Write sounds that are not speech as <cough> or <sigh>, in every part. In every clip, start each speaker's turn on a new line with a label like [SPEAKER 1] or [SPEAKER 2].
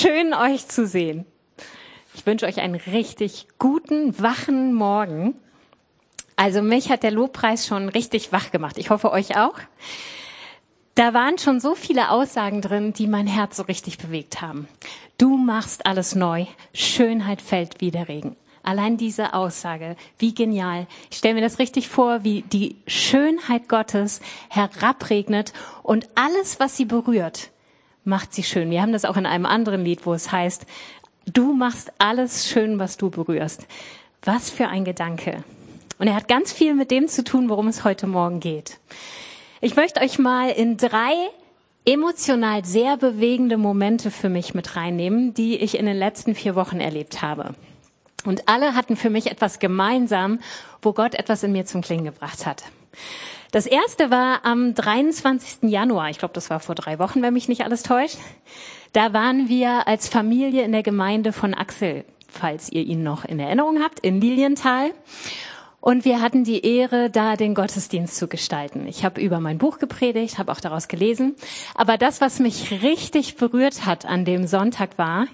[SPEAKER 1] schön euch zu sehen. Ich wünsche euch einen richtig guten, wachen Morgen. Also mich hat der Lobpreis schon richtig wach gemacht. Ich hoffe euch auch. Da waren schon so viele Aussagen drin, die mein Herz so richtig bewegt haben. Du machst alles neu. Schönheit fällt wie der Regen. Allein diese Aussage, wie genial. Ich stelle mir das richtig vor, wie die Schönheit Gottes herabregnet und alles, was sie berührt, macht sie schön. Wir haben das auch in einem anderen Lied, wo es heißt, du machst alles schön, was du berührst. Was für ein Gedanke. Und er hat ganz viel mit dem zu tun, worum es heute Morgen geht. Ich möchte euch mal in drei emotional sehr bewegende Momente für mich mit reinnehmen, die ich in den letzten vier Wochen erlebt habe. Und alle hatten für mich etwas gemeinsam, wo Gott etwas in mir zum Klingen gebracht hat. Das erste war am 23. Januar, ich glaube, das war vor drei Wochen, wenn mich nicht alles täuscht. Da waren wir als Familie in der Gemeinde von Axel, falls ihr ihn noch in Erinnerung habt, in Lilienthal. Und wir hatten die Ehre, da den Gottesdienst zu gestalten. Ich habe über mein Buch gepredigt, habe auch daraus gelesen. Aber das, was mich richtig berührt hat an dem Sonntag war,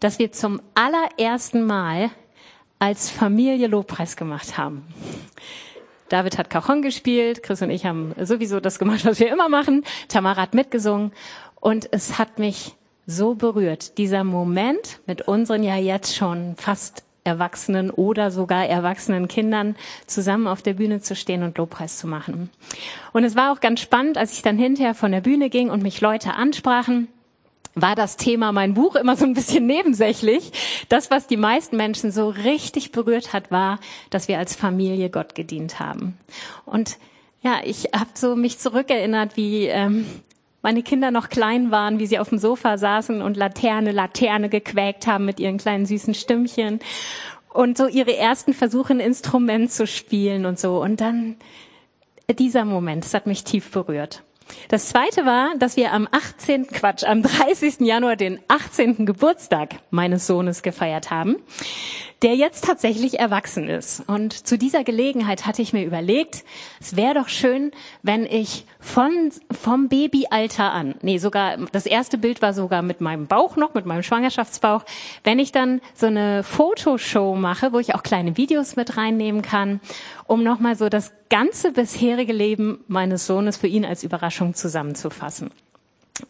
[SPEAKER 1] dass wir zum allerersten Mal als Familie Lobpreis gemacht haben. David hat Cajon gespielt, Chris und ich haben sowieso das gemacht, was wir immer machen. Tamara hat mitgesungen und es hat mich so berührt, dieser Moment mit unseren ja jetzt schon fast Erwachsenen oder sogar erwachsenen Kindern zusammen auf der Bühne zu stehen und Lobpreis zu machen. Und es war auch ganz spannend, als ich dann hinterher von der Bühne ging und mich Leute ansprachen war das Thema mein Buch immer so ein bisschen nebensächlich. Das, was die meisten Menschen so richtig berührt hat, war, dass wir als Familie Gott gedient haben. Und ja, ich habe so mich zurückerinnert, wie ähm, meine Kinder noch klein waren, wie sie auf dem Sofa saßen und Laterne, Laterne gequäkt haben mit ihren kleinen süßen Stimmchen und so ihre ersten Versuche, ein Instrument zu spielen und so. Und dann dieser Moment, das hat mich tief berührt. Das zweite war, dass wir am 18. Quatsch, am 30. Januar den 18. Geburtstag meines Sohnes gefeiert haben, der jetzt tatsächlich erwachsen ist. Und zu dieser Gelegenheit hatte ich mir überlegt, es wäre doch schön, wenn ich von, vom Babyalter an, nee, sogar, das erste Bild war sogar mit meinem Bauch noch, mit meinem Schwangerschaftsbauch, wenn ich dann so eine Fotoshow mache, wo ich auch kleine Videos mit reinnehmen kann, um nochmal so das ganze bisherige Leben meines Sohnes für ihn als Überraschung zusammenzufassen.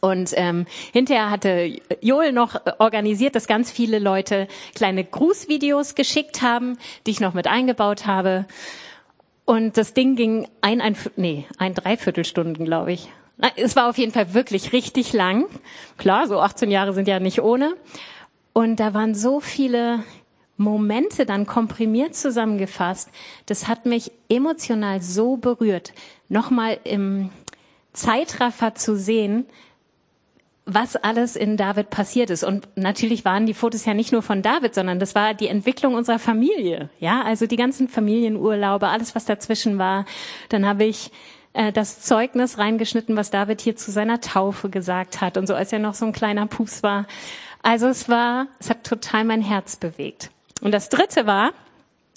[SPEAKER 1] Und ähm, hinterher hatte Joel noch organisiert, dass ganz viele Leute kleine Grußvideos geschickt haben, die ich noch mit eingebaut habe. Und das Ding ging ein, ein, nee, ein Dreiviertelstunden, glaube ich. Es war auf jeden Fall wirklich richtig lang. Klar, so 18 Jahre sind ja nicht ohne. Und da waren so viele Momente dann komprimiert zusammengefasst. Das hat mich emotional so berührt, nochmal im Zeitraffer zu sehen, was alles in David passiert ist. Und natürlich waren die Fotos ja nicht nur von David, sondern das war die Entwicklung unserer Familie. Ja, also die ganzen Familienurlaube, alles, was dazwischen war. Dann habe ich äh, das Zeugnis reingeschnitten, was David hier zu seiner Taufe gesagt hat und so, als er noch so ein kleiner Pups war. Also es war, es hat total mein Herz bewegt. Und das dritte war,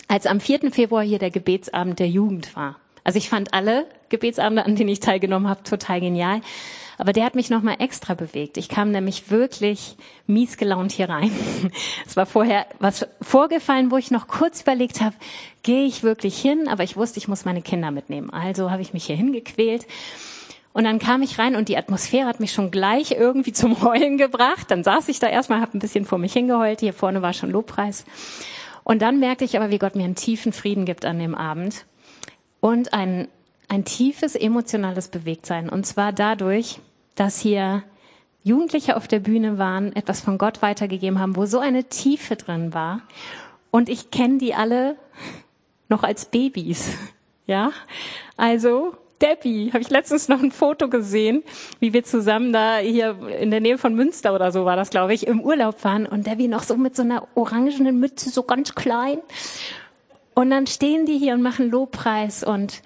[SPEAKER 1] als am 4. Februar hier der Gebetsabend der Jugend war. Also ich fand alle Gebetsabende, an denen ich teilgenommen habe, total genial. Aber der hat mich nochmal extra bewegt. Ich kam nämlich wirklich mies gelaunt hier rein. <laughs> Es war vorher was vorgefallen, wo ich noch kurz überlegt habe, gehe ich wirklich hin? Aber ich wusste, ich muss meine Kinder mitnehmen. Also habe ich mich hier hingequält. Und dann kam ich rein und die Atmosphäre hat mich schon gleich irgendwie zum Heulen gebracht. Dann saß ich da erstmal, habe ein bisschen vor mich hingeheult. Hier vorne war schon Lobpreis. Und dann merkte ich aber, wie Gott mir einen tiefen Frieden gibt an dem Abend und ein ein tiefes emotionales Bewegtsein. Und zwar dadurch, dass hier Jugendliche auf der Bühne waren, etwas von Gott weitergegeben haben, wo so eine Tiefe drin war. Und ich kenne die alle noch als Babys. <laughs> Ja, also Debbie, habe ich letztens noch ein Foto gesehen, wie wir zusammen da hier in der Nähe von Münster oder so war das, glaube ich, im Urlaub waren und Debbie noch so mit so einer orangenen Mütze, so ganz klein. Und dann stehen die hier und machen Lobpreis und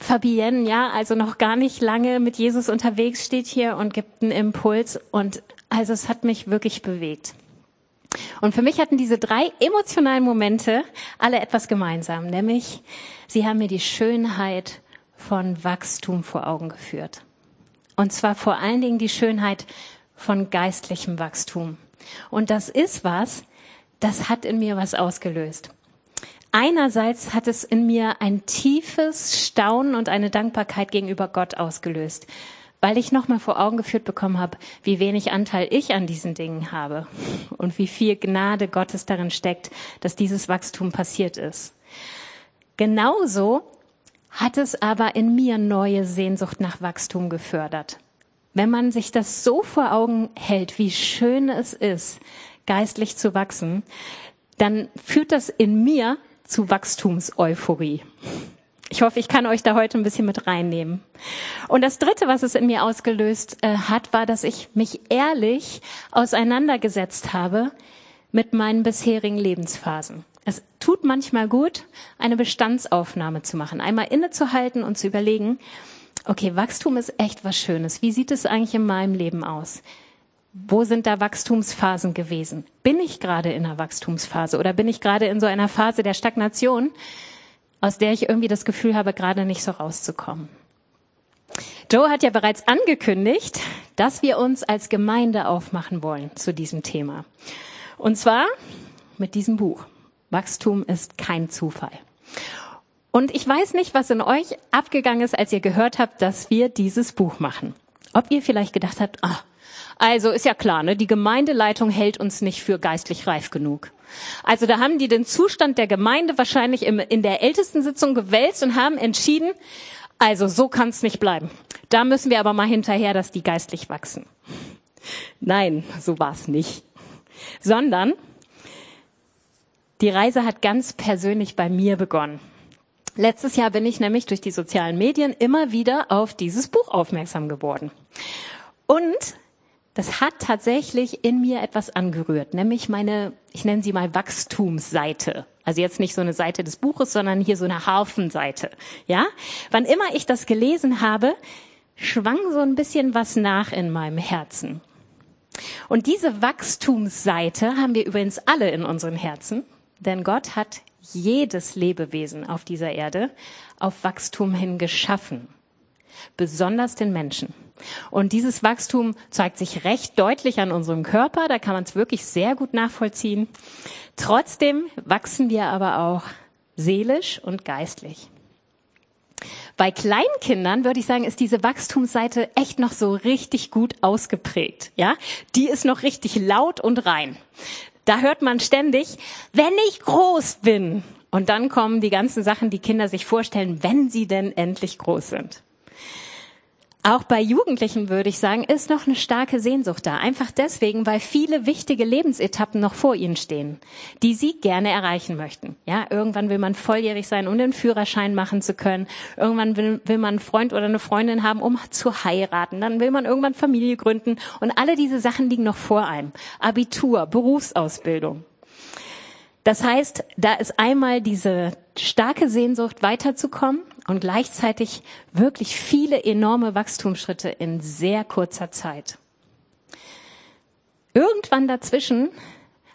[SPEAKER 1] Fabienne, ja, also noch gar nicht lange mit Jesus unterwegs, steht hier und gibt einen Impuls. Und also es hat mich wirklich bewegt. Und für mich hatten diese drei emotionalen Momente alle etwas gemeinsam, nämlich sie haben mir die Schönheit von Wachstum vor Augen geführt. Und zwar vor allen Dingen die Schönheit von geistlichem Wachstum. Und das ist was, das hat in mir was ausgelöst. Einerseits hat es in mir ein tiefes Staunen und eine Dankbarkeit gegenüber Gott ausgelöst, weil ich nochmal vor Augen geführt bekommen habe, wie wenig Anteil ich an diesen Dingen habe und wie viel Gnade Gottes darin steckt, dass dieses Wachstum passiert ist. Genauso hat es aber in mir neue Sehnsucht nach Wachstum gefördert. Wenn man sich das so vor Augen hält, wie schön es ist, geistlich zu wachsen, dann führt das in mir zu Wachstumseuphorie. Ich hoffe, ich kann euch da heute ein bisschen mit reinnehmen. Und das Dritte, was es in mir ausgelöst äh, hat, war, dass ich mich ehrlich auseinandergesetzt habe mit meinen bisherigen Lebensphasen. Es tut manchmal gut, eine Bestandsaufnahme zu machen, einmal innezuhalten und zu überlegen, okay, Wachstum ist echt was Schönes. Wie sieht es eigentlich in meinem Leben aus? Wo sind da Wachstumsphasen gewesen? Bin ich gerade in einer Wachstumsphase oder bin ich gerade in so einer Phase der Stagnation, aus der ich irgendwie das Gefühl habe, gerade nicht so rauszukommen? Joe hat ja bereits angekündigt, dass wir uns als Gemeinde aufmachen wollen zu diesem Thema. Und zwar mit diesem Buch. Wachstum ist kein Zufall. Und ich weiß nicht, was in euch abgegangen ist, als ihr gehört habt, dass wir dieses Buch machen. Ob ihr vielleicht gedacht habt, ah, also ist ja klar, ne, die Gemeindeleitung hält uns nicht für geistlich reif genug. Also da haben die den Zustand der Gemeinde wahrscheinlich im, in der ältesten Sitzung gewälzt und haben entschieden, also so kann es nicht bleiben. Da müssen wir aber mal hinterher, dass die geistlich wachsen. Nein, so war es nicht. Sondern die Reise hat ganz persönlich bei mir begonnen. Letztes Jahr bin ich nämlich durch die sozialen Medien immer wieder auf dieses Buch aufmerksam geworden. Und das hat tatsächlich in mir etwas angerührt, nämlich meine, ich nenne sie mal Wachstumsseite. Also jetzt nicht so eine Seite des Buches, sondern hier so eine Hafenseite. Ja? Wann immer ich das gelesen habe, schwang so ein bisschen was nach in meinem Herzen. Und diese Wachstumsseite haben wir übrigens alle in unseren Herzen, denn Gott hat jedes Lebewesen auf dieser Erde auf Wachstum hin geschaffen, besonders den Menschen. Und dieses Wachstum zeigt sich recht deutlich an unserem Körper, da kann man es wirklich sehr gut nachvollziehen. Trotzdem wachsen wir aber auch seelisch und geistlich. Bei Kleinkindern würde ich sagen, ist diese Wachstumsseite echt noch so richtig gut ausgeprägt. Ja, die ist noch richtig laut und rein. Da hört man ständig, wenn ich groß bin. Und dann kommen die ganzen Sachen, die Kinder sich vorstellen, wenn sie denn endlich groß sind. Auch bei Jugendlichen würde ich sagen, ist noch eine starke Sehnsucht da. Einfach deswegen, weil viele wichtige Lebensetappen noch vor ihnen stehen, die sie gerne erreichen möchten. Ja, irgendwann will man volljährig sein, um den Führerschein machen zu können. Irgendwann will, will man einen Freund oder eine Freundin haben, um zu heiraten. Dann will man irgendwann Familie gründen. Und alle diese Sachen liegen noch vor einem. Abitur, Berufsausbildung. Das heißt, da ist einmal diese starke Sehnsucht weiterzukommen und gleichzeitig wirklich viele enorme Wachstumsschritte in sehr kurzer Zeit. Irgendwann dazwischen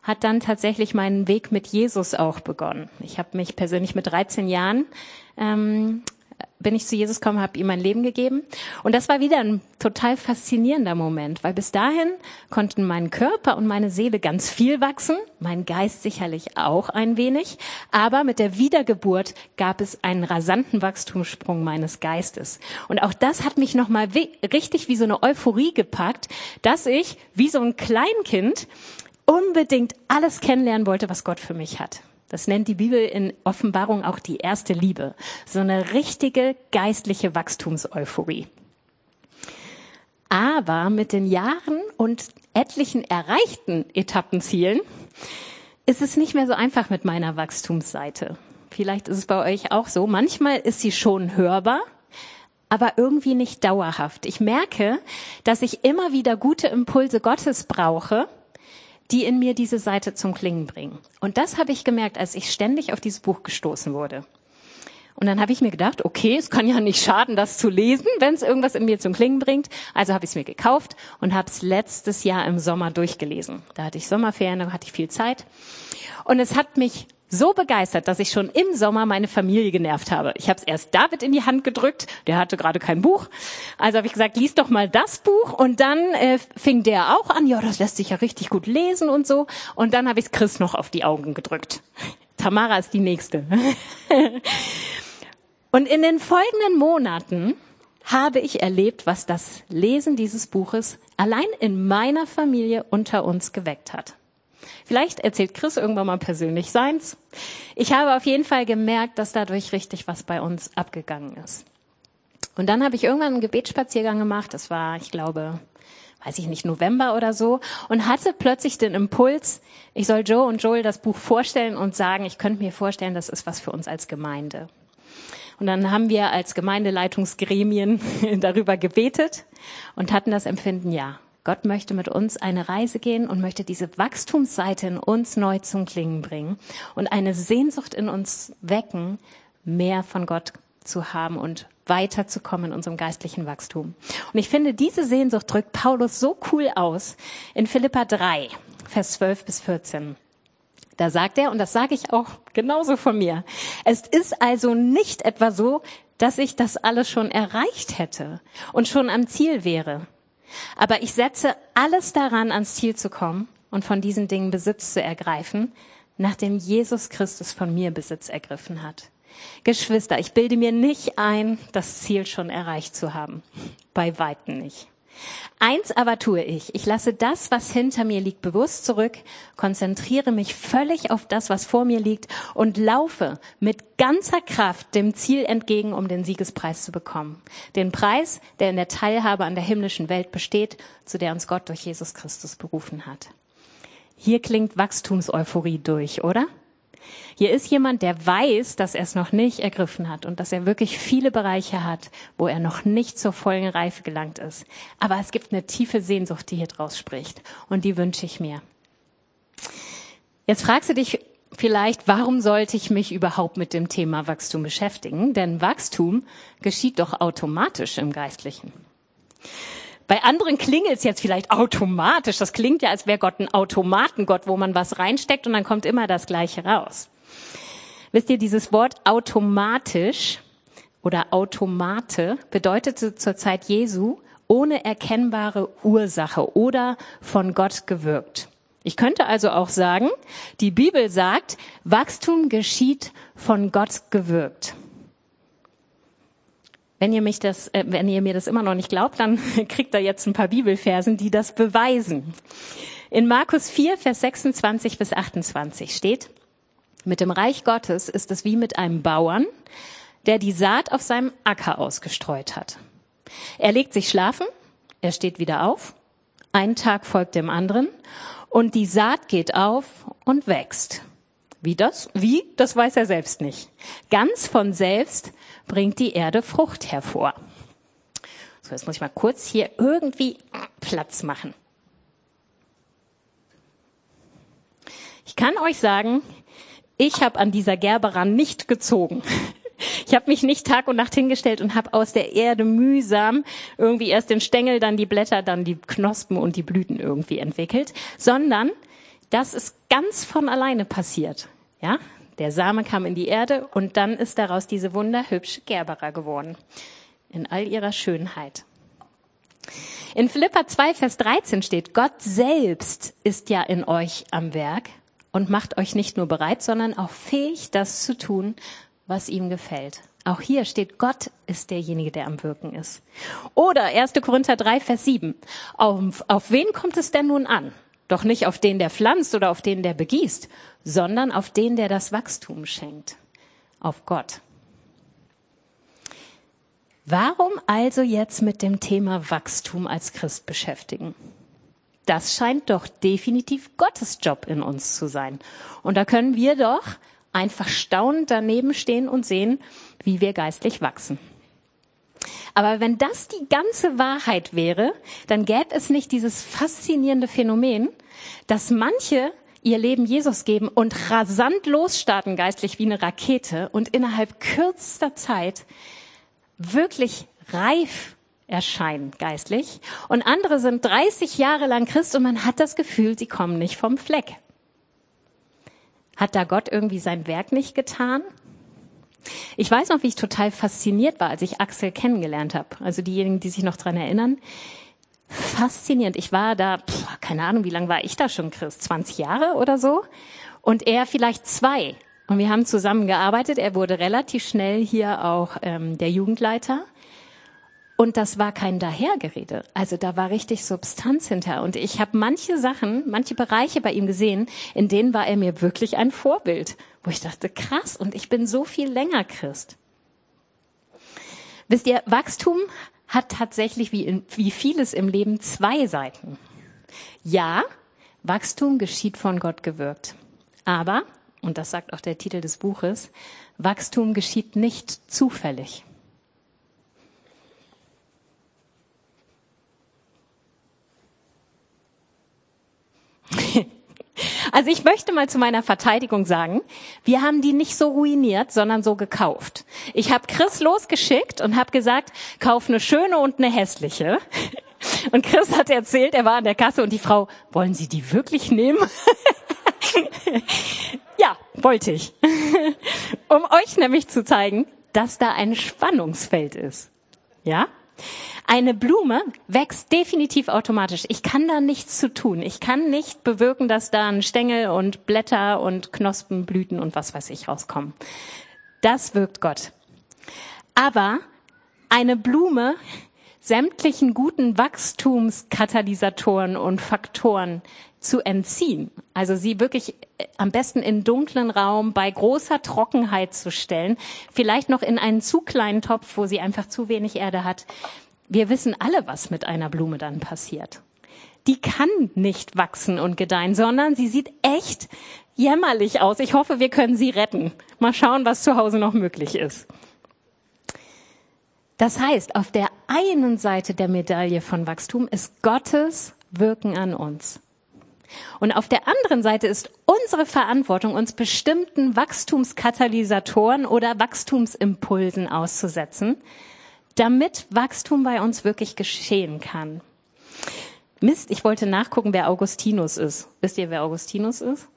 [SPEAKER 1] hat dann tatsächlich mein Weg mit Jesus auch begonnen. Ich habe mich persönlich mit 13 Jahren ähm, bin ich zu Jesus gekommen, habe ihm mein Leben gegeben. Und das war wieder ein total faszinierender Moment, weil bis dahin konnten mein Körper und meine Seele ganz viel wachsen, mein Geist sicherlich auch ein wenig, aber mit der Wiedergeburt gab es einen rasanten Wachstumssprung meines Geistes. Und auch das hat mich nochmal richtig wie so eine Euphorie gepackt, dass ich wie so ein Kleinkind unbedingt alles kennenlernen wollte, was Gott für mich hat. Das nennt die Bibel in Offenbarung auch die erste Liebe. So eine richtige geistliche Wachstumseuphorie. Aber mit den Jahren und etlichen erreichten Etappenzielen ist es nicht mehr so einfach mit meiner Wachstumsseite. Vielleicht ist es bei euch auch so. Manchmal ist sie schon hörbar, aber irgendwie nicht dauerhaft. Ich merke, dass ich immer wieder gute Impulse Gottes brauche, die in mir diese Seite zum Klingen bringen. Und das habe ich gemerkt, als ich ständig auf dieses Buch gestoßen wurde. Und dann habe ich mir gedacht, okay, es kann ja nicht schaden, das zu lesen, wenn es irgendwas in mir zum Klingen bringt. Also habe ich es mir gekauft und habe es letztes Jahr im Sommer durchgelesen. Da hatte ich Sommerferien, da hatte ich viel Zeit. Und es hat mich so begeistert, dass ich schon im Sommer meine Familie genervt habe. Ich habe es erst David in die Hand gedrückt, der hatte gerade kein Buch. Also habe ich gesagt, lies doch mal das Buch. Und dann äh, fing der auch an, ja, das lässt sich ja richtig gut lesen und so. Und dann habe ich Chris noch auf die Augen gedrückt. Tamara ist die nächste. <laughs> und in den folgenden Monaten habe ich erlebt, was das Lesen dieses Buches allein in meiner Familie unter uns geweckt hat. Vielleicht erzählt Chris irgendwann mal persönlich seins. Ich habe auf jeden Fall gemerkt, dass dadurch richtig was bei uns abgegangen ist. Und dann habe ich irgendwann einen Gebetsspaziergang gemacht. Das war, ich glaube, weiß ich nicht, November oder so. Und hatte plötzlich den Impuls, ich soll Joe und Joel das Buch vorstellen und sagen, ich könnte mir vorstellen, das ist was für uns als Gemeinde. Und dann haben wir als Gemeindeleitungsgremien <laughs> darüber gebetet und hatten das Empfinden, ja, Gott möchte mit uns eine Reise gehen und möchte diese Wachstumsseite in uns neu zum Klingen bringen und eine Sehnsucht in uns wecken, mehr von Gott zu haben und weiterzukommen in unserem geistlichen Wachstum. Und ich finde, diese Sehnsucht drückt Paulus so cool aus in Philippa 3, Vers 12 bis 14. Da sagt er, und das sage ich auch genauso von mir, es ist also nicht etwa so, dass ich das alles schon erreicht hätte und schon am Ziel wäre. Aber ich setze alles daran, ans Ziel zu kommen und von diesen Dingen Besitz zu ergreifen, nachdem Jesus Christus von mir Besitz ergriffen hat. Geschwister, ich bilde mir nicht ein, das Ziel schon erreicht zu haben. Bei weitem nicht. Eins aber tue ich. Ich lasse das, was hinter mir liegt, bewusst zurück, konzentriere mich völlig auf das, was vor mir liegt und laufe mit ganzer Kraft dem Ziel entgegen, um den Siegespreis zu bekommen. Den Preis, der in der Teilhabe an der himmlischen Welt besteht, zu der uns Gott durch Jesus Christus berufen hat. Hier klingt Wachstumseuphorie durch, oder? Hier ist jemand, der weiß, dass er es noch nicht ergriffen hat und dass er wirklich viele Bereiche hat, wo er noch nicht zur vollen Reife gelangt ist. Aber es gibt eine tiefe Sehnsucht, die hier draus spricht. Und die wünsche ich mir. Jetzt fragst du dich vielleicht, warum sollte ich mich überhaupt mit dem Thema Wachstum beschäftigen? Denn Wachstum geschieht doch automatisch im Geistlichen. Bei anderen klingelt es jetzt vielleicht automatisch. Das klingt ja, als wäre Gott ein Automatengott, wo man was reinsteckt und dann kommt immer das Gleiche raus. Wisst ihr, dieses Wort automatisch oder Automate bedeutete zur Zeit Jesu ohne erkennbare Ursache oder von Gott gewirkt. Ich könnte also auch sagen, die Bibel sagt, Wachstum geschieht von Gott gewirkt. Wenn ihr, mich das, äh, wenn ihr mir das immer noch nicht glaubt, dann <laughs> kriegt ihr jetzt ein paar Bibelversen, die das beweisen. In Markus 4, Vers 26 bis 28 steht, mit dem Reich Gottes ist es wie mit einem Bauern, der die Saat auf seinem Acker ausgestreut hat. Er legt sich schlafen, er steht wieder auf, ein Tag folgt dem anderen und die Saat geht auf und wächst. Wie das? Wie? Das weiß er selbst nicht. Ganz von selbst bringt die Erde Frucht hervor. So, jetzt muss ich mal kurz hier irgendwie Platz machen. Ich kann euch sagen, ich habe an dieser Gerberan nicht gezogen. Ich habe mich nicht Tag und Nacht hingestellt und habe aus der Erde mühsam irgendwie erst den Stängel, dann die Blätter, dann die Knospen und die Blüten irgendwie entwickelt, sondern das ist ganz von alleine passiert. Ja, der Same kam in die Erde und dann ist daraus diese wunderhübsche Gerbera geworden. In all ihrer Schönheit. In Philippa 2, Vers 13 steht, Gott selbst ist ja in euch am Werk und macht euch nicht nur bereit, sondern auch fähig, das zu tun, was ihm gefällt. Auch hier steht, Gott ist derjenige, der am Wirken ist. Oder 1. Korinther 3, Vers 7. Auf, auf wen kommt es denn nun an? Doch nicht auf den, der pflanzt oder auf den, der begießt, sondern auf den, der das Wachstum schenkt. Auf Gott. Warum also jetzt mit dem Thema Wachstum als Christ beschäftigen? Das scheint doch definitiv Gottes Job in uns zu sein. Und da können wir doch einfach staunend daneben stehen und sehen, wie wir geistlich wachsen. Aber wenn das die ganze Wahrheit wäre, dann gäbe es nicht dieses faszinierende Phänomen, dass manche ihr Leben Jesus geben und rasant losstarten geistlich wie eine Rakete und innerhalb kürzester Zeit wirklich reif erscheinen geistlich. Und andere sind 30 Jahre lang Christ und man hat das Gefühl, sie kommen nicht vom Fleck. Hat da Gott irgendwie sein Werk nicht getan? Ich weiß noch, wie ich total fasziniert war, als ich Axel kennengelernt habe. Also diejenigen, die sich noch dran erinnern. Faszinierend. Ich war da, pff, keine Ahnung, wie lange war ich da schon, Chris? 20 Jahre oder so? Und er vielleicht zwei. Und wir haben zusammen gearbeitet. Er wurde relativ schnell hier auch ähm, der Jugendleiter. Und das war kein Dahergerede. Also da war richtig Substanz hinter. Und ich habe manche Sachen, manche Bereiche bei ihm gesehen, in denen war er mir wirklich ein Vorbild, wo ich dachte, krass, und ich bin so viel länger Christ. Wisst ihr, Wachstum hat tatsächlich wie, in, wie vieles im Leben zwei Seiten. Ja, Wachstum geschieht von Gott gewirkt. Aber, und das sagt auch der Titel des Buches, Wachstum geschieht nicht zufällig. <laughs> Also ich möchte mal zu meiner Verteidigung sagen, wir haben die nicht so ruiniert, sondern so gekauft. Ich habe Chris losgeschickt und habe gesagt, kauf eine schöne und eine hässliche. <laughs> Und Chris hat erzählt, er war an der Kasse und die Frau, wollen Sie die wirklich nehmen? <laughs> ja, wollte ich. um euch nämlich zu zeigen, dass da ein Spannungsfeld ist. Ja? Eine Blume wächst definitiv automatisch. Ich kann da nichts zu tun. Ich kann nicht bewirken, dass da ein Stängel und Blätter und Knospen, Blüten und was weiß ich rauskommen. Das wirkt Gott. Aber eine Blume sämtlichen guten Wachstumskatalysatoren und Faktoren zu entziehen. Also sie wirklich äh, am besten in dunklen Raum bei großer Trockenheit zu stellen, vielleicht noch in einen zu kleinen Topf, wo sie einfach zu wenig Erde hat wir wissen alle, was mit einer Blume dann passiert. Die kann nicht wachsen und gedeihen, sondern sie sieht echt jämmerlich aus. Ich hoffe, wir können sie retten. Mal schauen, was zu Hause noch möglich ist. Das heißt, auf der einen Seite der Medaille von Wachstum ist Gottes Wirken an uns. Und auf der anderen Seite ist unsere Verantwortung, uns bestimmten Wachstumskatalysatoren oder Wachstumsimpulsen auszusetzen, damit Wachstum bei uns wirklich geschehen kann. Mist, ich wollte nachgucken, wer Augustinus ist. Wisst ihr, wer Augustinus ist?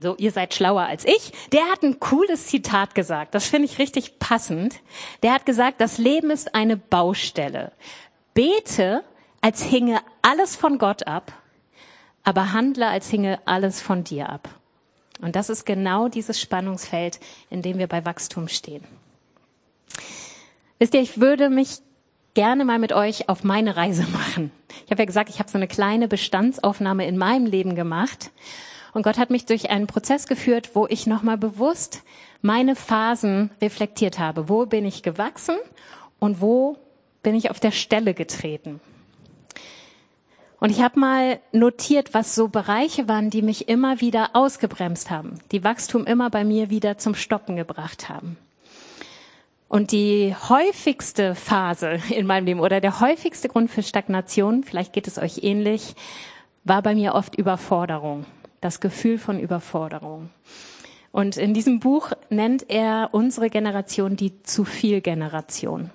[SPEAKER 1] So, ihr seid schlauer als ich. Der hat ein cooles Zitat gesagt. Das finde ich richtig passend. Der hat gesagt, das Leben ist eine Baustelle. Bete, als hinge alles von Gott ab, aber handle, als hinge alles von dir ab. Und das ist genau dieses Spannungsfeld, in dem wir bei Wachstum stehen. Wisst ihr, ich würde mich gerne mal mit euch auf meine Reise machen. Ich habe ja gesagt, ich habe so eine kleine Bestandsaufnahme in meinem Leben gemacht. Und Gott hat mich durch einen Prozess geführt, wo ich nochmal bewusst meine Phasen reflektiert habe. Wo bin ich gewachsen und wo bin ich auf der Stelle getreten? Und ich habe mal notiert, was so Bereiche waren, die mich immer wieder ausgebremst haben, die Wachstum immer bei mir wieder zum Stoppen gebracht haben. Und die häufigste Phase in meinem Leben oder der häufigste Grund für Stagnation, vielleicht geht es euch ähnlich, war bei mir oft Überforderung, das Gefühl von Überforderung. Und in diesem Buch nennt er unsere Generation die zu viel Generation,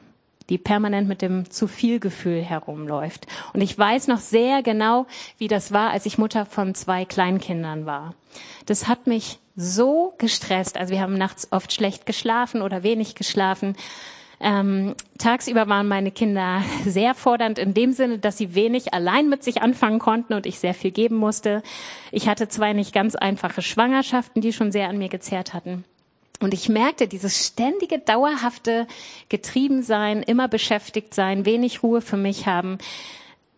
[SPEAKER 1] die permanent mit dem zu viel Gefühl herumläuft. Und ich weiß noch sehr genau, wie das war, als ich Mutter von zwei Kleinkindern war. Das hat mich so gestresst. Also wir haben nachts oft schlecht geschlafen oder wenig geschlafen. Ähm, tagsüber waren meine Kinder <laughs> sehr fordernd in dem Sinne, dass sie wenig allein mit sich anfangen konnten und ich sehr viel geben musste. Ich hatte zwei nicht ganz einfache Schwangerschaften, die schon sehr an mir gezerrt hatten. Und ich merkte dieses ständige, dauerhafte Getriebensein, immer beschäftigt sein, wenig Ruhe für mich haben,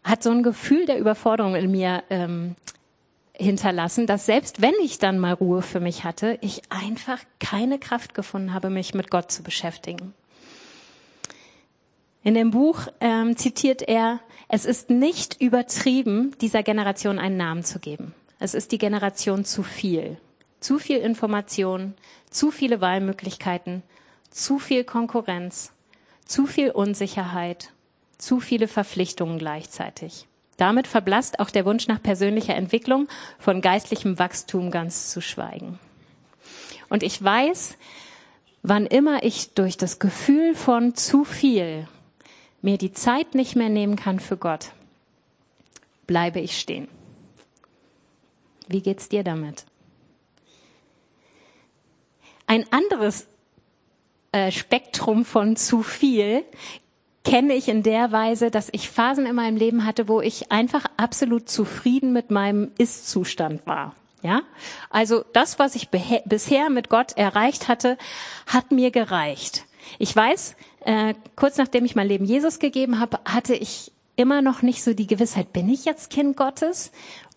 [SPEAKER 1] hat so ein Gefühl der Überforderung in mir ähm, hinterlassen, dass selbst wenn ich dann mal Ruhe für mich hatte, ich einfach keine Kraft gefunden habe, mich mit Gott zu beschäftigen. In dem Buch ähm, zitiert er, es ist nicht übertrieben, dieser Generation einen Namen zu geben. Es ist die Generation zu viel. Zu viel Information, zu viele Wahlmöglichkeiten, zu viel Konkurrenz, zu viel Unsicherheit, zu viele Verpflichtungen gleichzeitig. Damit verblasst auch der Wunsch nach persönlicher Entwicklung, von geistlichem Wachstum ganz zu schweigen. Und ich weiß, wann immer ich durch das Gefühl von zu viel mir die Zeit nicht mehr nehmen kann für Gott, bleibe ich stehen. Wie geht's dir damit? Ein anderes äh, Spektrum von zu viel kenne ich in der Weise, dass ich Phasen in meinem Leben hatte, wo ich einfach absolut zufrieden mit meinem Ist-Zustand war. Ja, also das, was ich bisher mit Gott erreicht hatte, hat mir gereicht. Ich weiß, äh, kurz nachdem ich mein Leben Jesus gegeben habe, hatte ich immer noch nicht so die Gewissheit, bin ich jetzt Kind Gottes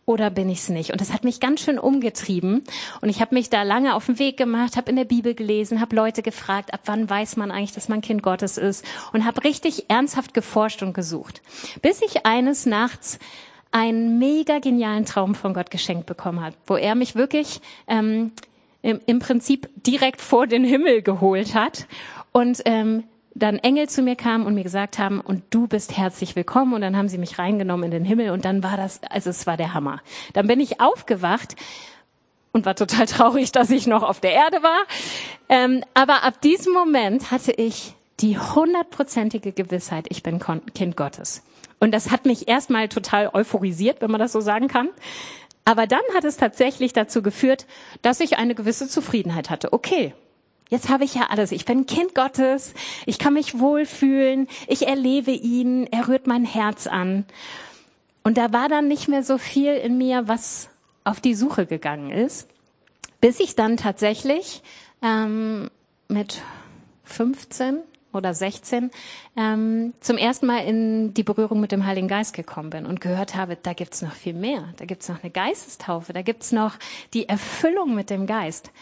[SPEAKER 1] oder bin ich es nicht? Und das hat mich ganz schön umgetrieben. Und ich habe mich da lange auf den Weg gemacht, habe in der Bibel gelesen, habe Leute gefragt, ab wann weiß man eigentlich, dass man Kind Gottes ist? Und habe richtig ernsthaft geforscht und gesucht. Bis ich eines Nachts einen mega genialen Traum von Gott geschenkt bekommen hat, wo er mich wirklich ähm, im, im Prinzip direkt vor den Himmel geholt hat und ähm, dann Engel zu mir kamen und mir gesagt haben, und du bist herzlich willkommen. Und dann haben sie mich reingenommen in den Himmel und dann war das, also es war der Hammer. Dann bin ich aufgewacht und war total <laughs> traurig, dass ich noch auf der Erde war. Ähm, aber ab diesem Moment hatte ich die hundertprozentige Gewissheit, ich bin Kind Gottes. Und das hat mich erstmal total euphorisiert, wenn man das so sagen kann. Aber dann hat es tatsächlich dazu geführt, dass ich eine gewisse Zufriedenheit hatte. Okay, Jetzt habe ich ja alles. Ich bin Kind Gottes. Ich kann mich wohlfühlen. Ich erlebe ihn. Er rührt mein Herz an. Und da war dann nicht mehr so viel in mir, was auf die Suche gegangen ist, bis ich dann tatsächlich ähm, mit 15 oder 16 ähm, zum ersten Mal in die Berührung mit dem Heiligen Geist gekommen bin und gehört habe, da gibt's noch viel mehr. Da gibt's noch eine Geistestaufe, da gibt's noch die Erfüllung mit dem Geist.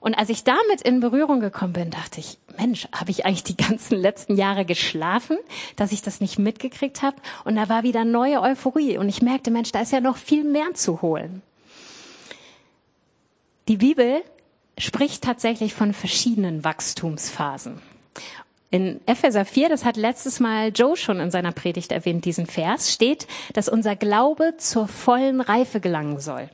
[SPEAKER 1] Und als ich damit in Berührung gekommen bin, dachte ich, Mensch, habe ich eigentlich die ganzen letzten Jahre geschlafen, dass ich das nicht mitgekriegt habe? Und da war wieder neue Euphorie und ich merkte, Mensch, da ist ja noch viel mehr zu holen. Die Bibel spricht tatsächlich von verschiedenen Wachstumsphasen. In Epheser 4, das hat letztes Mal Joe schon in seiner Predigt erwähnt, diesen Vers, steht, dass unser Glaube zur vollen Reife gelangen soll.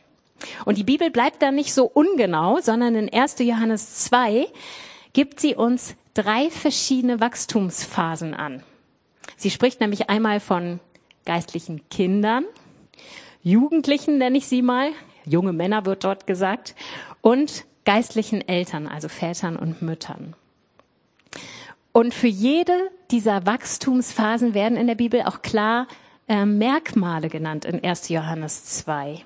[SPEAKER 1] Und die Bibel bleibt da nicht so ungenau, sondern in 1. Johannes 2 gibt sie uns drei verschiedene Wachstumsphasen an. Sie spricht nämlich einmal von geistlichen Kindern, Jugendlichen nenne ich sie mal, junge Männer wird dort gesagt, und geistlichen Eltern, also Vätern und Müttern. Und für jede dieser Wachstumsphasen werden in der Bibel auch klar äh, Merkmale genannt in 1. Johannes 2.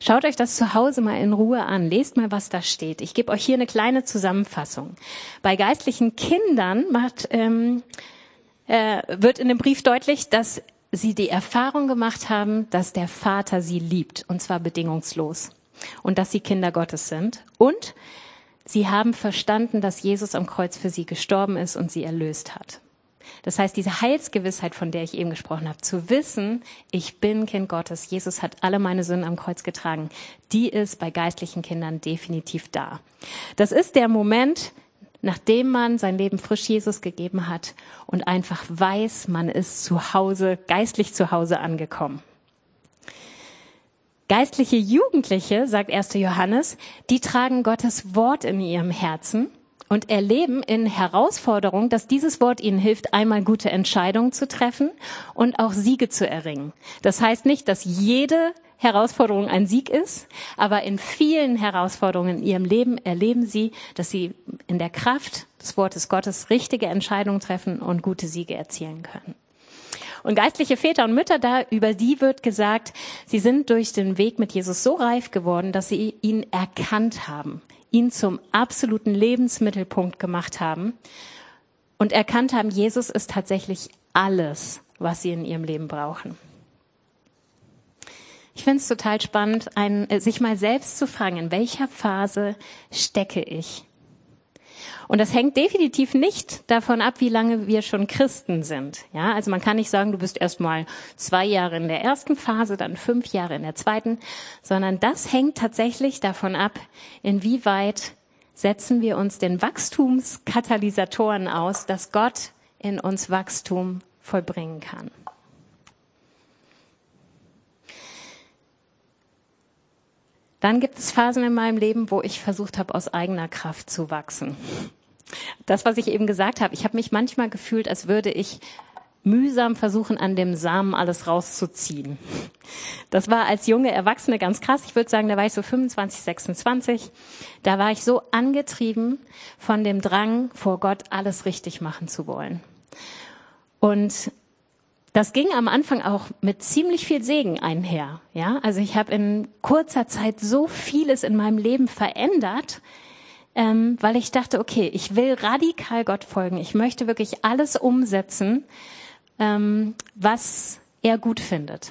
[SPEAKER 1] Schaut euch das zu Hause mal in Ruhe an. Lest mal, was da steht. Ich gebe euch hier eine kleine Zusammenfassung. Bei geistlichen Kindern macht, ähm, äh, wird in dem Brief deutlich, dass sie die Erfahrung gemacht haben, dass der Vater sie liebt, und zwar bedingungslos. Und dass sie Kinder Gottes sind. Und sie haben verstanden, dass Jesus am Kreuz für sie gestorben ist und sie erlöst hat. Das heißt, diese Heilsgewissheit, von der ich eben gesprochen habe, zu wissen, ich bin Kind Gottes, Jesus hat alle meine Sünden am Kreuz getragen, die ist bei geistlichen Kindern definitiv da. Das ist der Moment, nachdem man sein Leben frisch Jesus gegeben hat und einfach weiß, man ist zu Hause, geistlich zu Hause angekommen. Geistliche Jugendliche, sagt 1. Johannes, die tragen Gottes Wort in ihrem Herzen und erleben in Herausforderung, dass dieses Wort ihnen hilft, einmal gute Entscheidungen zu treffen und auch Siege zu erringen. Das heißt nicht, dass jede Herausforderung ein Sieg ist, aber in vielen Herausforderungen in ihrem Leben erleben sie, dass sie in der Kraft des Wortes Gottes richtige Entscheidungen treffen und gute Siege erzielen können. Und geistliche Väter und Mütter da, über die wird gesagt, sie sind durch den Weg mit Jesus so reif geworden, dass sie ihn erkannt haben ihn zum absoluten Lebensmittelpunkt gemacht haben und erkannt haben, Jesus ist tatsächlich alles, was sie in ihrem Leben brauchen. Ich finde es total spannend, ein, sich mal selbst zu fragen, in welcher Phase stecke ich? Und das hängt definitiv nicht davon ab, wie lange wir schon Christen sind. Ja, also man kann nicht sagen, du bist erst mal zwei Jahre in der ersten Phase, dann fünf Jahre in der zweiten, sondern das hängt tatsächlich davon ab, inwieweit setzen wir uns den Wachstumskatalysatoren aus, dass Gott in uns Wachstum vollbringen kann. Dann gibt es Phasen in meinem Leben, wo ich versucht habe, aus eigener Kraft zu wachsen. Das, was ich eben gesagt habe, ich habe mich manchmal gefühlt, als würde ich mühsam versuchen, an dem Samen alles rauszuziehen. Das war als junge Erwachsene ganz krass. Ich würde sagen, da war ich so 25, 26. Da war ich so angetrieben von dem Drang, vor Gott alles richtig machen zu wollen. Und das ging am Anfang auch mit ziemlich viel Segen einher. Ja, also ich habe in kurzer Zeit so vieles in meinem Leben verändert, ähm, weil ich dachte, okay, ich will radikal Gott folgen. Ich möchte wirklich alles umsetzen, ähm, was er gut findet.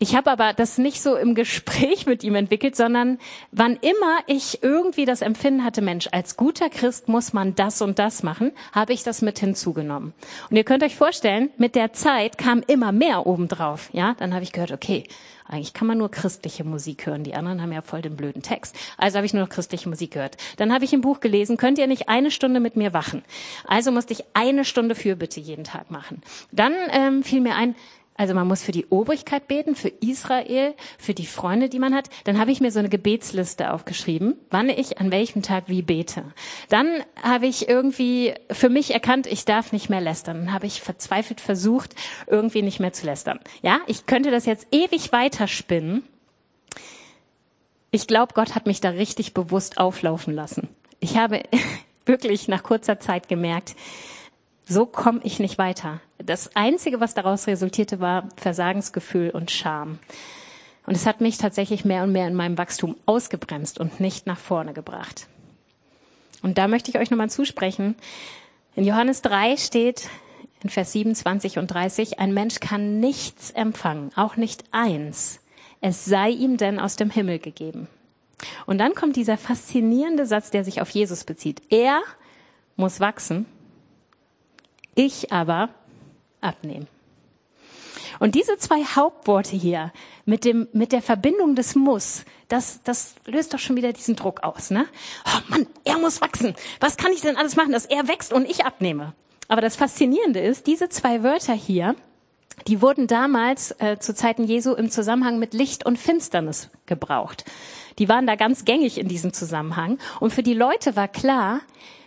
[SPEAKER 1] Ich habe aber das nicht so im Gespräch mit ihm entwickelt, sondern wann immer ich irgendwie das Empfinden hatte, Mensch, als guter Christ muss man das und das machen, habe ich das mit hinzugenommen. Und ihr könnt euch vorstellen, mit der Zeit kam immer mehr obendrauf. Ja, dann habe ich gehört, okay, eigentlich kann man nur christliche Musik hören. Die anderen haben ja voll den blöden Text. Also habe ich nur noch christliche Musik gehört. Dann habe ich ein Buch gelesen, könnt ihr nicht eine Stunde mit mir wachen? Also musste ich eine Stunde Fürbitte jeden Tag machen. Dann ähm, fiel mir ein, also man muss für die Obrigkeit beten, für Israel, für die Freunde, die man hat. Dann habe ich mir so eine Gebetsliste aufgeschrieben, wann ich an welchem Tag wie bete. Dann habe ich irgendwie für mich erkannt, ich darf nicht mehr lästern. Dann habe ich verzweifelt versucht, irgendwie nicht mehr zu lästern. Ja, ich könnte das jetzt ewig weiterspinnen. Ich glaube, Gott hat mich da richtig bewusst auflaufen lassen. Ich habe <laughs> wirklich nach kurzer Zeit gemerkt, so komme ich nicht weiter. Das Einzige, was daraus resultierte, war Versagensgefühl und Scham. Und es hat mich tatsächlich mehr und mehr in meinem Wachstum ausgebremst und nicht nach vorne gebracht. Und da möchte ich euch nochmal zusprechen. In Johannes 3 steht in Vers 27 und 30, ein Mensch kann nichts empfangen, auch nicht eins. Es sei ihm denn aus dem Himmel gegeben. Und dann kommt dieser faszinierende Satz, der sich auf Jesus bezieht. Er muss wachsen ich aber abnehmen. Und diese zwei Hauptworte hier mit dem, mit der Verbindung des Muss, das, das löst doch schon wieder diesen Druck aus, ne? Oh Mann, er muss wachsen. Was kann ich denn alles machen, dass er wächst und ich abnehme? Aber das Faszinierende ist, diese zwei Wörter hier, die wurden damals äh, zu Zeiten Jesu im Zusammenhang mit Licht und Finsternis gebraucht. Die waren da ganz gängig in diesem Zusammenhang. Und für die Leute war klar,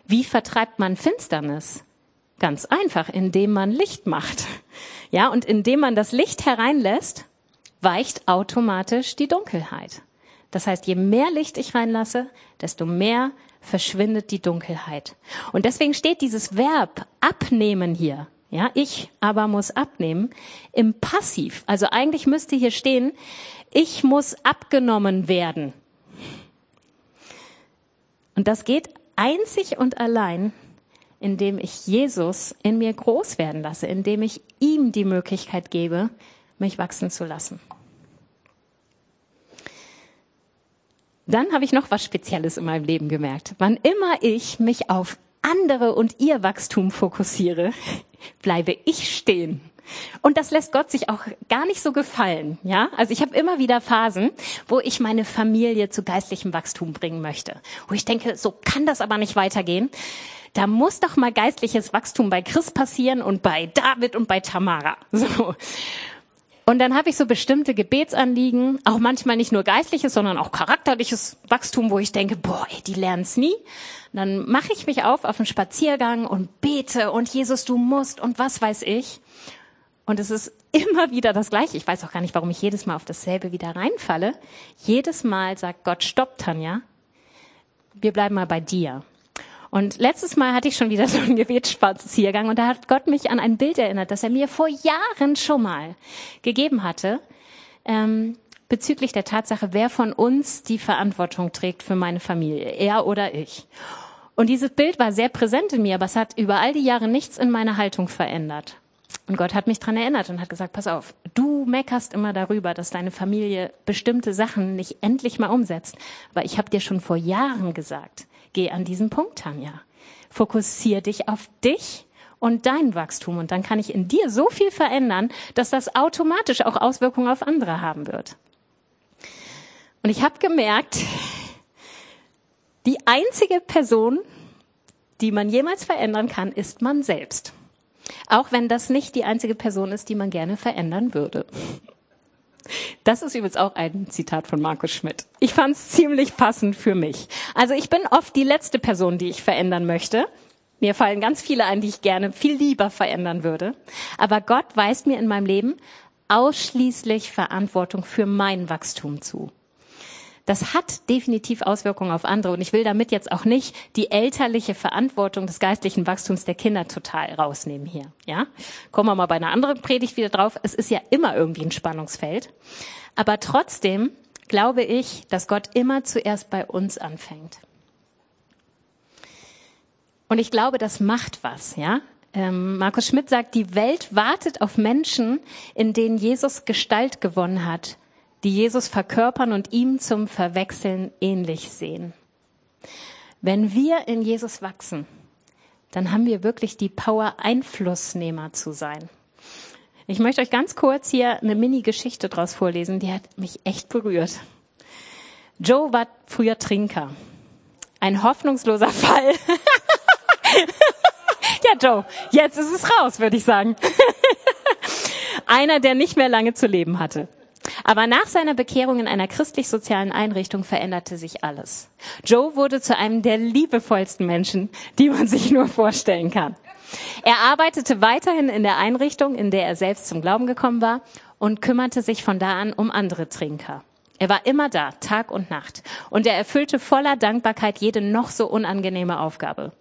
[SPEAKER 1] wie vertreibt man Finsternis? Ganz einfach, indem man Licht macht. Ja, und indem man das Licht hereinlässt, weicht automatisch die Dunkelheit. Das heißt, je mehr Licht ich reinlasse, desto mehr verschwindet die Dunkelheit. Und deswegen steht dieses Verb abnehmen hier. Ja, ich aber muss abnehmen im Passiv. Also eigentlich müsste hier stehen, ich muss abgenommen werden. Und das geht einzig und allein, indem ich Jesus in mir groß werden lasse, indem ich ihm die Möglichkeit gebe, mich wachsen zu lassen. Dann habe ich noch was Spezielles in meinem Leben gemerkt. Wann immer ich mich auf andere und ihr Wachstum fokussiere, <laughs> bleibe ich stehen. Und das lässt Gott sich auch gar nicht so gefallen, ja? Also ich habe immer wieder Phasen, wo ich meine Familie zu geistlichem Wachstum bringen möchte, wo ich denke, so kann das aber nicht weitergehen da muss doch mal geistliches Wachstum bei Chris passieren und bei David und bei Tamara. So. Und dann habe ich so bestimmte Gebetsanliegen, auch manchmal nicht nur geistliches, sondern auch charakterliches Wachstum, wo ich denke, boah, ey, die lernen nie. Dann mache ich mich auf auf einen Spaziergang und bete und Jesus, du musst und was weiß ich. Und es ist immer wieder das Gleiche. Ich weiß auch gar nicht, warum ich jedes Mal auf dasselbe wieder reinfalle. Jedes Mal sagt Gott, stopp, Tanja. Wir bleiben mal bei dir. Und letztes Mal hatte ich schon wieder <laughs> so einen Gebetsspaziergang und da hat Gott mich an ein Bild erinnert, das er mir vor Jahren schon mal gegeben hatte, ähm, bezüglich der Tatsache, wer von uns die Verantwortung trägt für meine Familie, er oder ich. Und dieses Bild war sehr präsent in mir, aber es hat über all die Jahre nichts in meiner Haltung verändert. Und Gott hat mich dran erinnert und hat gesagt, pass auf, du meckerst immer darüber, dass deine Familie bestimmte Sachen nicht endlich mal umsetzt. Aber ich habe dir schon vor Jahren gesagt, Geh an diesen Punkt, Tanja. Fokussier dich auf dich und dein Wachstum. Und dann kann ich in dir so viel verändern, dass das automatisch auch Auswirkungen auf andere haben wird. Und ich habe gemerkt, die einzige Person, die man jemals verändern kann, ist man selbst. Auch wenn das nicht die einzige Person ist, die man gerne verändern würde. Das ist übrigens auch ein Zitat von Markus Schmidt. Ich fand es ziemlich passend für mich. Also ich bin oft die letzte Person, die ich verändern möchte. Mir fallen ganz viele ein, die ich gerne viel lieber verändern würde. Aber Gott weist mir in meinem Leben ausschließlich Verantwortung für mein Wachstum zu. Das hat definitiv Auswirkungen auf andere. Und ich will damit jetzt auch nicht die elterliche Verantwortung des geistlichen Wachstums der Kinder total rausnehmen hier. Ja, kommen wir mal bei einer anderen Predigt wieder drauf. Es ist ja immer irgendwie ein Spannungsfeld. Aber trotzdem glaube ich, dass Gott immer zuerst bei uns anfängt. Und ich glaube, das macht was, ja. Ähm, Markus Schmidt sagt, die Welt wartet auf Menschen, in denen Jesus Gestalt gewonnen hat, die Jesus verkörpern und ihm zum Verwechseln ähnlich sehen. Wenn wir in Jesus wachsen, dann haben wir wirklich die Power, Einflussnehmer zu sein. Ich möchte euch ganz kurz hier eine Mini-Geschichte draus vorlesen, die hat mich echt berührt. Joe war früher Trinker. Ein hoffnungsloser <laughs> Fall. ja, Joe, jetzt ist es raus, würde ich sagen. <laughs> Einer, der nicht mehr lange zu leben hatte. Aber nach seiner Bekehrung in einer christlich-sozialen Einrichtung veränderte sich alles. Joe wurde zu einem der liebevollsten Menschen, die man sich nur vorstellen kann. Er arbeitete weiterhin in der Einrichtung, in der er selbst zum Glauben gekommen war und kümmerte sich von da an um andere Trinker. Er war immer da, Tag und Nacht, und er erfüllte voller Dankbarkeit jede noch so unangenehme Aufgabe.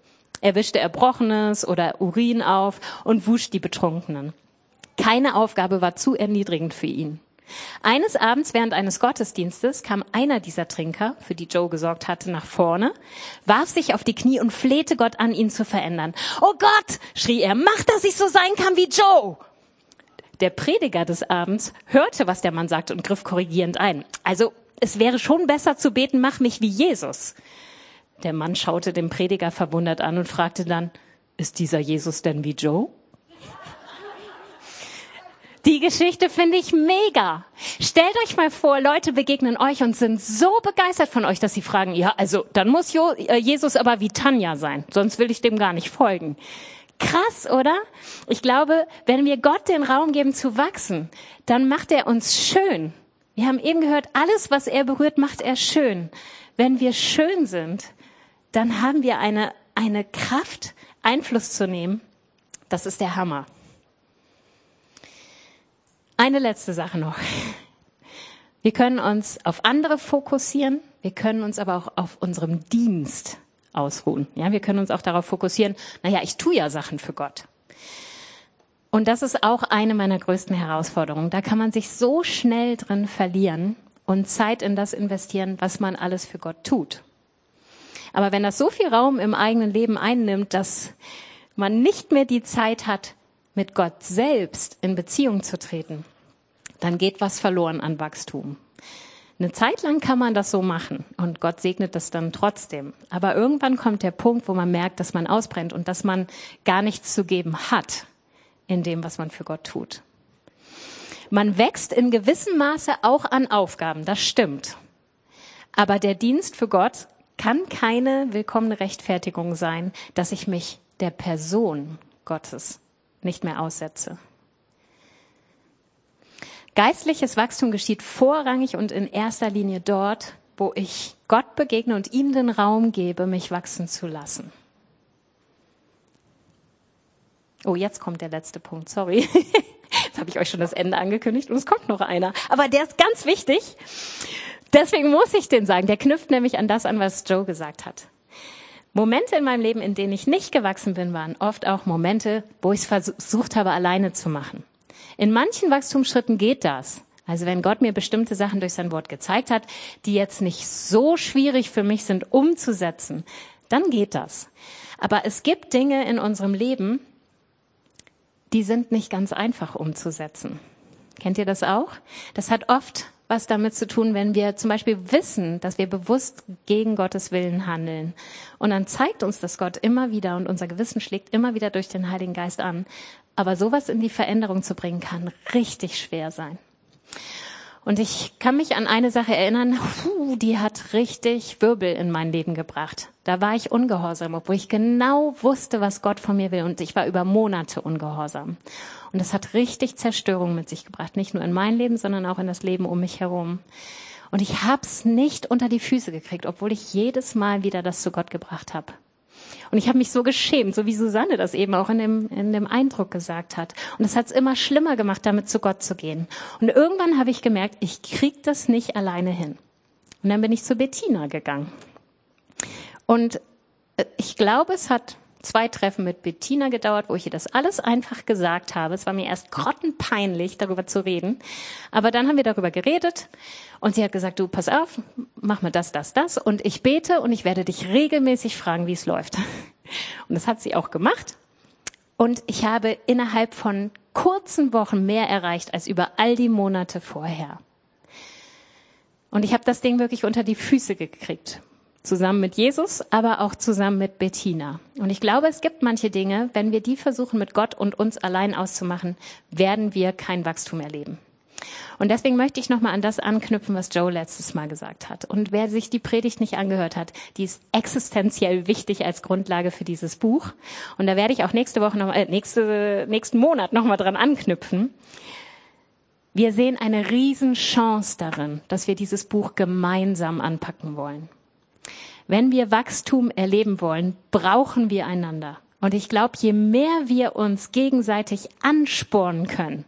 [SPEAKER 1] Er wischte Erbrochenes oder Urin auf und wusch die Betrunkenen. Keine Aufgabe war zu erniedrigend für ihn. Eines Abends während eines Gottesdienstes kam einer dieser Trinker, für die Joe gesorgt hatte, nach vorne, warf sich auf die Knie und flehte Gott an, ihn zu verändern. Oh Gott, schrie er, mach, dass ich so sein kann wie Joe. Der Prediger des Abends hörte, was der Mann sagte und griff korrigierend ein. Also, es wäre schon besser zu beten, mach mich wie Jesus. Der Mann schaute den Prediger verwundert an und fragte dann, ist dieser Jesus denn wie Joe? Die Geschichte finde ich mega. Stellt euch mal vor, Leute begegnen euch und sind so begeistert von euch, dass sie fragen, ja, also dann muss äh, Jesus aber wie Tanja sein, sonst will ich dem gar nicht folgen. Krass, oder? Ich glaube, wenn wir Gott den Raum geben zu wachsen, dann macht er uns schön. Wir haben eben gehört, alles, was er berührt, macht er schön. Wenn wir schön sind, dann haben wir eine, eine Kraft, Einfluss zu nehmen. Das ist der Hammer. Eine letzte Sache noch. Wir können uns auf andere fokussieren, wir können uns aber auch auf unserem Dienst ausruhen. Ja, wir können uns auch darauf fokussieren, naja, ich tue ja Sachen für Gott. Und das ist auch eine meiner größten Herausforderungen. Da kann man sich so schnell drin verlieren und Zeit in das investieren, was man alles für Gott tut. Aber wenn das so viel Raum im eigenen Leben einnimmt, dass man nicht mehr die Zeit hat, mit Gott selbst in Beziehung zu treten, dann geht was verloren an Wachstum. Eine Zeit lang kann man das so machen und Gott segnet das dann trotzdem. Aber irgendwann kommt der Punkt, wo man merkt, dass man ausbrennt und dass man gar nichts zu geben hat in dem, was man für Gott tut. Man wächst in gewissem Maße auch an Aufgaben, das stimmt. Aber der Dienst für Gott kann keine willkommene Rechtfertigung sein, dass ich mich der Person Gottes nicht mehr aussetze. Geistliches Wachstum geschieht vorrangig und in erster Linie dort, wo ich Gott begegne und ihm den Raum gebe, mich wachsen zu lassen. Oh, jetzt kommt der letzte Punkt, sorry. <laughs> Jetzt habe ich euch schon das Ende angekündigt und es kommt noch einer. Aber der ist ganz wichtig. Deswegen muss ich den sagen. Der knüpft nämlich an das an, was Joe gesagt hat. Momente in meinem Leben, in denen ich nicht gewachsen bin, waren oft auch Momente, wo ich es versucht habe, alleine zu machen. In manchen Wachstumsschritten geht das. Also wenn Gott mir bestimmte Sachen durch sein Wort gezeigt hat, die jetzt nicht so schwierig für mich sind umzusetzen, dann geht das. Aber es gibt Dinge in unserem Leben, die sind nicht ganz einfach umzusetzen. Kennt ihr das auch? Das hat oft was damit zu tun, wenn wir zum Beispiel wissen, dass wir bewusst gegen Gottes Willen handeln. Und dann zeigt uns das Gott immer wieder und unser Gewissen schlägt immer wieder durch den Heiligen Geist an. Aber sowas in die Veränderung zu bringen, kann richtig schwer sein. Und ich kann mich an eine Sache erinnern, puh, die hat richtig Wirbel in mein Leben gebracht. Da war ich ungehorsam, obwohl ich genau wusste, was Gott von mir will. Und ich war über Monate ungehorsam. Und das hat richtig Zerstörung mit sich gebracht. Nicht nur in mein Leben, sondern auch in das Leben um mich herum. Und ich hab's nicht unter die Füße gekriegt, obwohl ich jedes Mal wieder das zu Gott gebracht habe. Und ich habe mich so geschämt, so wie Susanne das eben auch in dem, in dem Eindruck gesagt hat. Und es hat es immer schlimmer gemacht, damit zu Gott zu gehen. Und irgendwann habe ich gemerkt, ich krieg das nicht alleine hin. Und dann bin ich zu Bettina gegangen. Und äh, ich glaube, es hat zwei Treffen mit Bettina gedauert, wo ich ihr das alles einfach gesagt habe. Es war mir erst grottenpeinlich, darüber zu reden. Aber dann haben wir darüber geredet und sie hat gesagt, du, pass auf, mach mir das, das, das und ich bete und ich werde dich regelmäßig fragen, wie es läuft. <laughs> Und das hat sie auch gemacht. Und ich habe innerhalb von kurzen Wochen mehr erreicht als über all die Monate vorher. Und ich habe das Ding wirklich unter die Füße gekriegt zusammen mit Jesus, aber auch zusammen mit Bettina. Und ich glaube, es gibt manche Dinge, wenn wir die versuchen mit Gott und uns allein auszumachen, werden wir kein Wachstum erleben. Und deswegen möchte ich nochmal an das anknüpfen, was Joe letztes Mal gesagt hat. Und wer sich die Predigt nicht angehört hat, die ist existenziell wichtig als Grundlage für dieses Buch. Und da werde ich auch nächste Woche noch, äh, nächste, nächsten Monat nochmal dran anknüpfen. Wir sehen eine Riesenchance darin, dass wir dieses Buch gemeinsam anpacken wollen. Wenn wir Wachstum erleben wollen, brauchen wir einander. Und ich glaube, je mehr wir uns gegenseitig anspornen können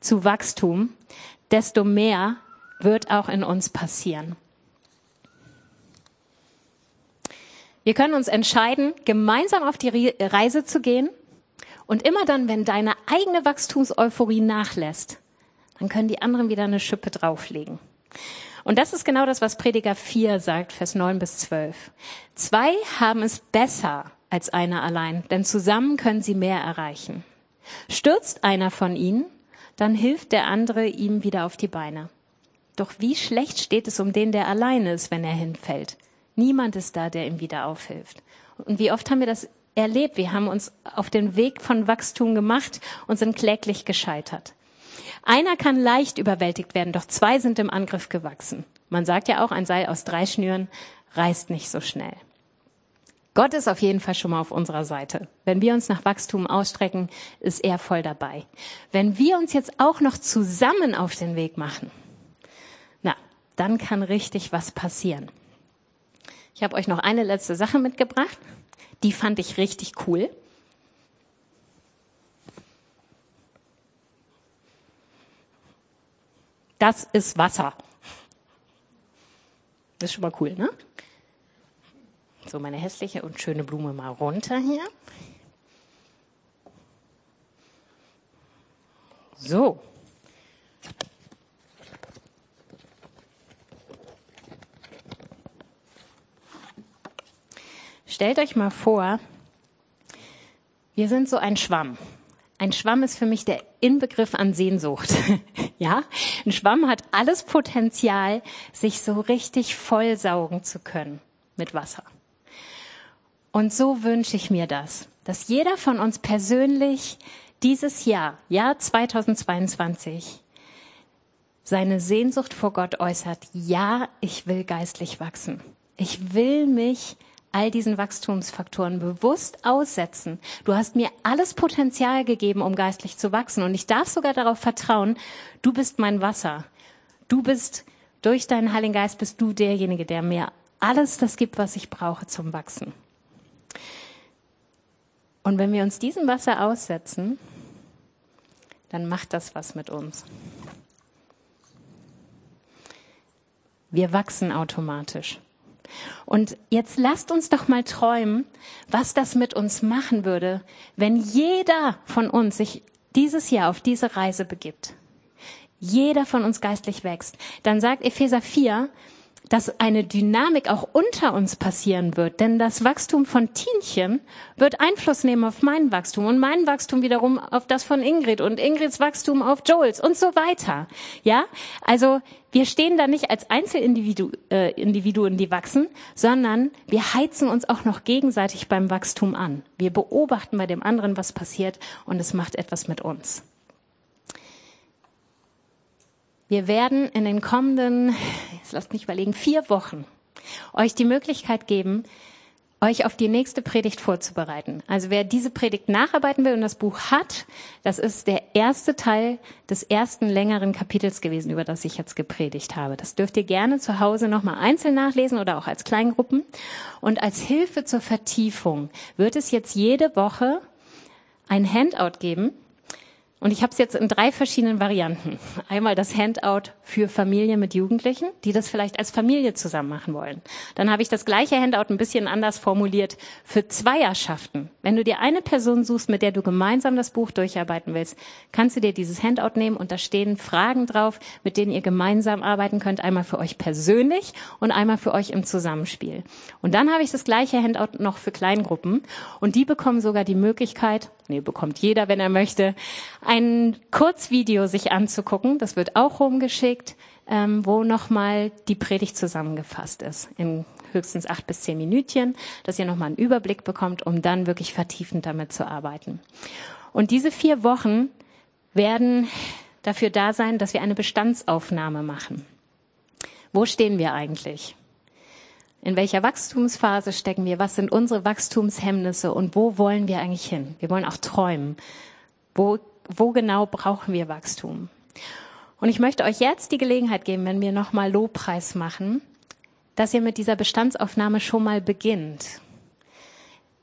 [SPEAKER 1] zu Wachstum, desto mehr wird auch in uns passieren. Wir können uns entscheiden, gemeinsam auf die Reise zu gehen. Und immer dann, wenn deine eigene Wachstumseuphorie nachlässt, dann können die anderen wieder eine Schippe drauflegen. Und das ist genau das, was Prediger 4 sagt, Vers 9 bis 12. Zwei haben es besser als einer allein, denn zusammen können sie mehr erreichen. Stürzt einer von ihnen, dann hilft der andere ihm wieder auf die Beine. Doch wie schlecht steht es um den, der alleine ist, wenn er hinfällt? Niemand ist da, der ihm wieder aufhilft. Und wie oft haben wir das erlebt? Wir haben uns auf den Weg von Wachstum gemacht und sind kläglich gescheitert. Einer kann leicht überwältigt werden, doch zwei sind im Angriff gewachsen. Man sagt ja auch, ein Seil aus drei Schnüren reißt nicht so schnell. Gott ist auf jeden Fall schon mal auf unserer Seite. Wenn wir uns nach Wachstum ausstrecken, ist er voll dabei. Wenn wir uns jetzt auch noch zusammen auf den Weg machen, na, dann kann richtig was passieren. Ich habe euch noch eine letzte Sache mitgebracht. Die fand ich richtig cool. Das ist Wasser. Das ist schon mal cool, ne? So, meine hässliche und schöne Blume mal runter hier. So. Stellt euch mal vor, wir sind so ein Schwamm. Ein Schwamm ist für mich der Inbegriff an Sehnsucht. <laughs> ja, ein Schwamm hat alles Potenzial, sich so richtig vollsaugen zu können mit Wasser. Und so wünsche ich mir das, dass jeder von uns persönlich dieses Jahr, Jahr 2022, seine Sehnsucht vor Gott äußert. Ja, ich will geistlich wachsen. Ich will mich all diesen Wachstumsfaktoren bewusst aussetzen. Du hast mir alles Potenzial gegeben, um geistlich zu wachsen. Und ich darf sogar darauf vertrauen, du bist mein Wasser. Du bist, durch deinen Heiligen Geist bist du derjenige, der mir alles das gibt, was ich brauche zum Wachsen. Und wenn wir uns diesem Wasser aussetzen, dann macht das was mit uns. Wir wachsen automatisch. Und jetzt lasst uns doch mal träumen, was das mit uns machen würde, wenn jeder von uns sich dieses Jahr auf diese Reise begibt. Jeder von uns geistlich wächst. Dann sagt Epheser 4, dass eine Dynamik auch unter uns passieren wird. Denn das Wachstum von Tienchen wird Einfluss nehmen auf mein Wachstum und mein Wachstum wiederum auf das von Ingrid und Ingrids Wachstum auf Joels und so weiter. Ja, also wir stehen da nicht als Einzelindividuen, äh, Individuen, die wachsen, sondern wir heizen uns auch noch gegenseitig beim Wachstum an. Wir beobachten bei dem anderen, was passiert und es macht etwas mit uns. Wir werden in den kommenden, <laughs> jetzt lasst mich überlegen, vier Wochen euch die Möglichkeit geben, euch auf die nächste Predigt vorzubereiten. Also wer diese Predigt nacharbeiten will und das Buch hat, das ist der erste Teil des ersten längeren Kapitels gewesen, über das ich jetzt gepredigt habe. Das dürft ihr gerne zu Hause nochmal einzeln nachlesen oder auch als Kleingruppen. Und als Hilfe zur Vertiefung wird es jetzt jede Woche ein Handout geben, und ich habe es jetzt in drei verschiedenen Varianten. Einmal das Handout für Familien mit Jugendlichen, die das vielleicht als Familie zusammen machen wollen. Dann habe ich das gleiche Handout ein bisschen anders formuliert für Zweierschaften. Wenn du dir eine Person suchst, mit der du gemeinsam das Buch durcharbeiten willst, kannst du dir dieses Handout nehmen und da stehen Fragen drauf, mit denen ihr gemeinsam arbeiten könnt. Einmal für euch persönlich und einmal für euch im Zusammenspiel. Und dann habe ich das gleiche Handout noch für Kleingruppen und die bekommen sogar die Möglichkeit, nee, bekommt jeder, wenn er möchte, ein Kurzvideo sich anzugucken. Das wird auch rumgeschickt, ähm, wo nochmal die Predigt zusammengefasst ist in höchstens acht bis zehn Minütchen, dass ihr nochmal einen Überblick bekommt, um dann wirklich vertiefend damit zu arbeiten. Und diese vier Wochen werden dafür da sein, dass wir eine Bestandsaufnahme machen. Wo stehen wir eigentlich? In welcher Wachstumsphase stecken wir? Was sind unsere Wachstumshemmnisse und wo wollen wir eigentlich hin? Wir wollen auch träumen. Wo wo genau brauchen wir Wachstum? Und ich möchte euch jetzt die Gelegenheit geben, wenn wir nochmal Lobpreis machen, dass ihr mit dieser Bestandsaufnahme schon mal beginnt.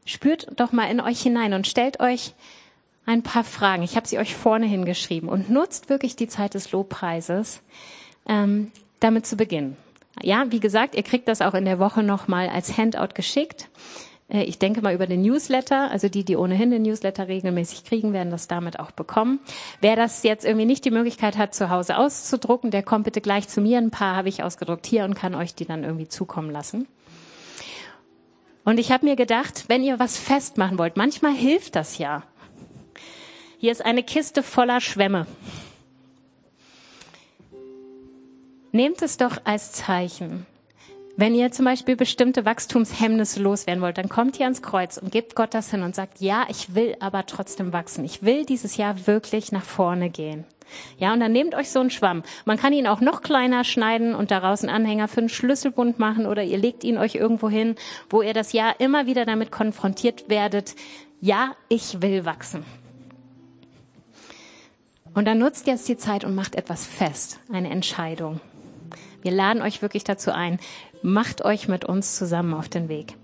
[SPEAKER 1] Spürt doch mal in euch hinein und stellt euch ein paar Fragen. Ich habe sie euch vorne hingeschrieben und nutzt wirklich die Zeit des Lobpreises, ähm, damit zu beginnen. Ja, wie gesagt, ihr kriegt das auch in der Woche nochmal als Handout geschickt. Äh, ich denke mal über den Newsletter, also die, die ohnehin den Newsletter regelmäßig kriegen, werden das damit auch bekommen. Wer das jetzt irgendwie nicht die Möglichkeit hat, zu Hause auszudrucken, der kommt bitte gleich zu mir. Ein paar habe ich ausgedruckt hier und kann euch die dann irgendwie zukommen lassen. Und ich habe mir gedacht, wenn ihr was festmachen wollt, manchmal hilft das ja. Hier ist eine Kiste voller Schwämme. Nehmt es doch als Zeichen, wenn ihr zum Beispiel bestimmte Wachstumshemmnisse loswerden wollt, dann kommt ihr ans Kreuz und gebt Gott das hin und sagt, ja, ich will aber trotzdem wachsen. Ich will dieses Jahr wirklich nach vorne gehen. Ja, und dann nehmt euch so einen Schwamm. Man kann ihn auch noch kleiner schneiden und daraus einen Anhänger für einen Schlüsselbund machen oder ihr legt ihn euch irgendwo hin, wo ihr das Jahr immer wieder damit konfrontiert werdet. Ja, ich will wachsen. Und dann nutzt jetzt die Zeit und macht etwas fest, eine Entscheidung. Wir laden euch wirklich dazu ein. Macht euch mit uns zusammen auf den Weg.